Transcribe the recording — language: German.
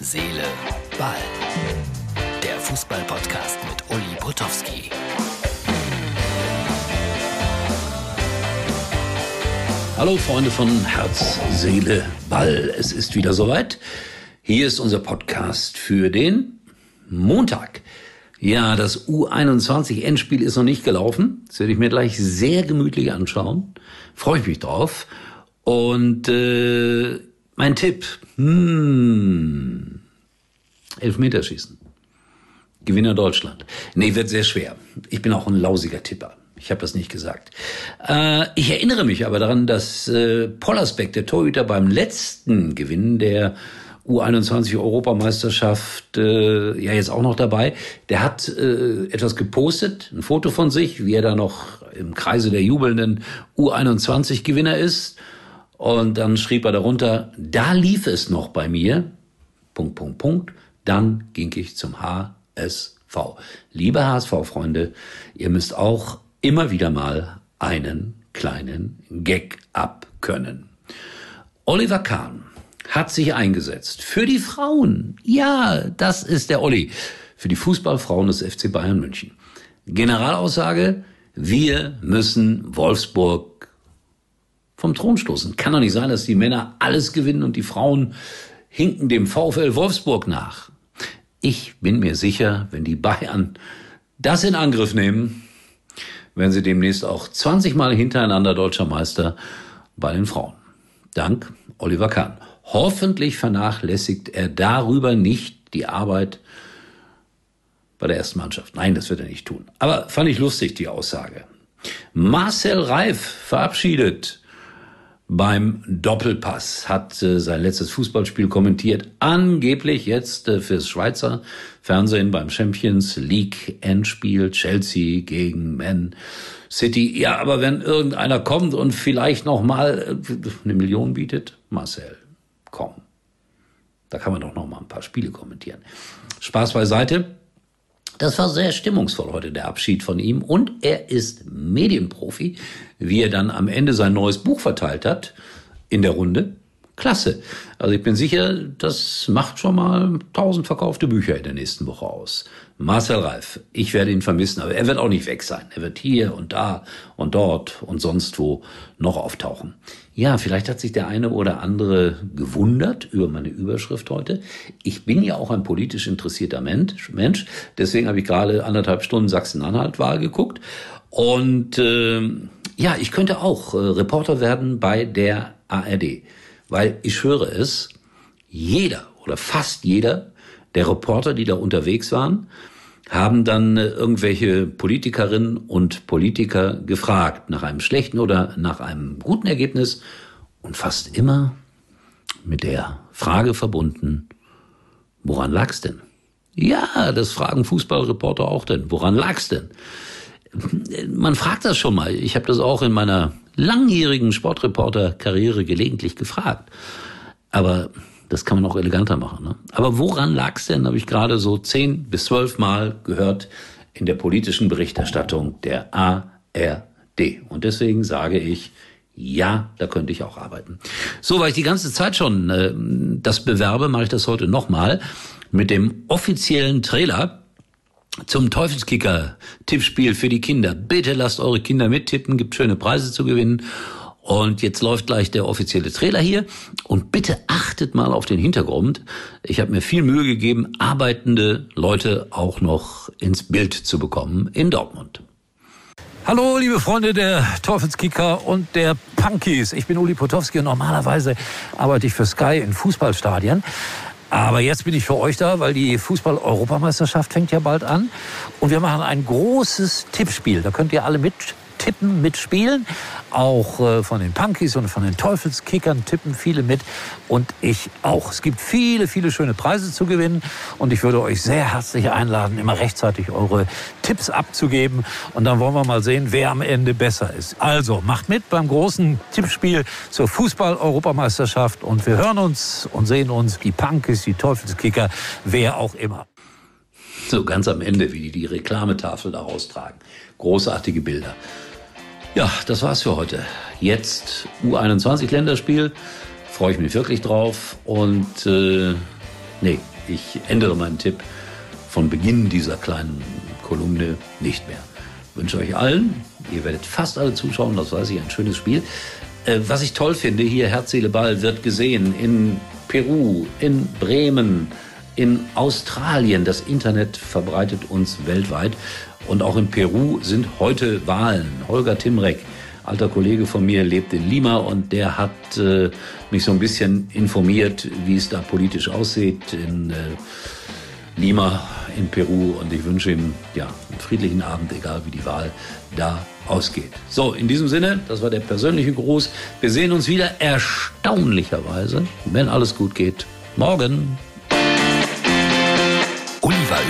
Seele, Ball. Der Fußball-Podcast mit Uli Potowski. Hallo Freunde von Herz, Seele, Ball. Es ist wieder soweit. Hier ist unser Podcast für den Montag. Ja, das U21-Endspiel ist noch nicht gelaufen. Das werde ich mir gleich sehr gemütlich anschauen. Freue ich mich drauf. Und äh, mein Tipp, hm, Elfmeterschießen. Gewinner Deutschland. Nee, wird sehr schwer. Ich bin auch ein lausiger Tipper. Ich habe das nicht gesagt. Äh, ich erinnere mich aber daran, dass äh, Pollersbeck, der Torhüter, beim letzten Gewinn der U21-Europameisterschaft äh, ja jetzt auch noch dabei. Der hat äh, etwas gepostet, ein Foto von sich, wie er da noch im Kreise der jubelnden U21-Gewinner ist. Und dann schrieb er darunter, da lief es noch bei mir, Punkt, Punkt, Punkt, dann ging ich zum HSV. Liebe HSV-Freunde, ihr müsst auch immer wieder mal einen kleinen Gag abkönnen. Oliver Kahn hat sich eingesetzt für die Frauen. Ja, das ist der Olli. Für die Fußballfrauen des FC Bayern München. Generalaussage, wir müssen Wolfsburg vom Thron stoßen. Kann doch nicht sein, dass die Männer alles gewinnen und die Frauen hinken dem VfL Wolfsburg nach. Ich bin mir sicher, wenn die Bayern das in Angriff nehmen, werden sie demnächst auch 20 Mal hintereinander deutscher Meister bei den Frauen. Dank Oliver Kahn. Hoffentlich vernachlässigt er darüber nicht die Arbeit bei der ersten Mannschaft. Nein, das wird er nicht tun. Aber fand ich lustig, die Aussage. Marcel Reif verabschiedet beim Doppelpass, hat äh, sein letztes Fußballspiel kommentiert, angeblich jetzt äh, fürs Schweizer Fernsehen beim Champions League Endspiel Chelsea gegen Man City. Ja, aber wenn irgendeiner kommt und vielleicht noch mal äh, eine Million bietet, Marcel, komm. Da kann man doch noch mal ein paar Spiele kommentieren. Spaß beiseite. Das war sehr stimmungsvoll heute, der Abschied von ihm. Und er ist Medienprofi, wie er dann am Ende sein neues Buch verteilt hat in der Runde. Klasse. Also ich bin sicher, das macht schon mal tausend verkaufte Bücher in der nächsten Woche aus. Marcel Reif, ich werde ihn vermissen, aber er wird auch nicht weg sein. Er wird hier und da und dort und sonst wo noch auftauchen. Ja, vielleicht hat sich der eine oder andere gewundert über meine Überschrift heute. Ich bin ja auch ein politisch interessierter Mensch, deswegen habe ich gerade anderthalb Stunden Sachsen-Anhalt-Wahl geguckt. Und äh, ja, ich könnte auch äh, Reporter werden bei der ARD. Weil ich höre es, jeder oder fast jeder der Reporter, die da unterwegs waren, haben dann äh, irgendwelche Politikerinnen und Politiker gefragt nach einem schlechten oder nach einem guten Ergebnis und fast immer mit der Frage verbunden, woran lag's denn? Ja, das fragen Fußballreporter auch denn. Woran lag's denn? Man fragt das schon mal. Ich habe das auch in meiner langjährigen Sportreporter-Karriere gelegentlich gefragt. Aber das kann man auch eleganter machen. Ne? Aber woran lag's denn, habe ich gerade so zehn bis zwölf Mal gehört in der politischen Berichterstattung der ARD. Und deswegen sage ich, ja, da könnte ich auch arbeiten. So, weil ich die ganze Zeit schon äh, das bewerbe, mache ich das heute nochmal mit dem offiziellen Trailer zum Teufelskicker-Tippspiel für die Kinder. Bitte lasst eure Kinder mittippen, gibt schöne Preise zu gewinnen. Und jetzt läuft gleich der offizielle Trailer hier. Und bitte achtet mal auf den Hintergrund. Ich habe mir viel Mühe gegeben, arbeitende Leute auch noch ins Bild zu bekommen in Dortmund. Hallo, liebe Freunde der Teufelskicker und der Punkies. Ich bin Uli Potowski und normalerweise arbeite ich für Sky in Fußballstadien. Aber jetzt bin ich für euch da, weil die Fußball-Europameisterschaft fängt ja bald an. Und wir machen ein großes Tippspiel. Da könnt ihr alle mit tippen, mitspielen. Auch äh, von den Punkies und von den Teufelskickern tippen viele mit. Und ich auch. Es gibt viele, viele schöne Preise zu gewinnen. Und ich würde euch sehr herzlich einladen, immer rechtzeitig eure Tipps abzugeben. Und dann wollen wir mal sehen, wer am Ende besser ist. Also macht mit beim großen Tippspiel zur Fußball-Europameisterschaft. Und wir hören uns und sehen uns, die Punkies, die Teufelskicker, wer auch immer. So ganz am Ende, wie die die Reklametafel da raustragen. Großartige Bilder. Ja, das war's für heute. Jetzt U21 Länderspiel. Freue ich mich wirklich drauf. Und äh, Nee, ich ändere meinen Tipp von Beginn dieser kleinen Kolumne nicht mehr. Wünsche euch allen, ihr werdet fast alle zuschauen, das weiß ich, ein schönes Spiel. Äh, was ich toll finde, hier Herz, Seele, Ball wird gesehen in Peru, in Bremen, in Australien. Das Internet verbreitet uns weltweit. Und auch in Peru sind heute Wahlen. Holger Timrek, alter Kollege von mir, lebt in Lima und der hat äh, mich so ein bisschen informiert, wie es da politisch aussieht in äh, Lima in Peru. Und ich wünsche ihm ja einen friedlichen Abend, egal wie die Wahl da ausgeht. So, in diesem Sinne, das war der persönliche Gruß. Wir sehen uns wieder erstaunlicherweise, wenn alles gut geht, morgen.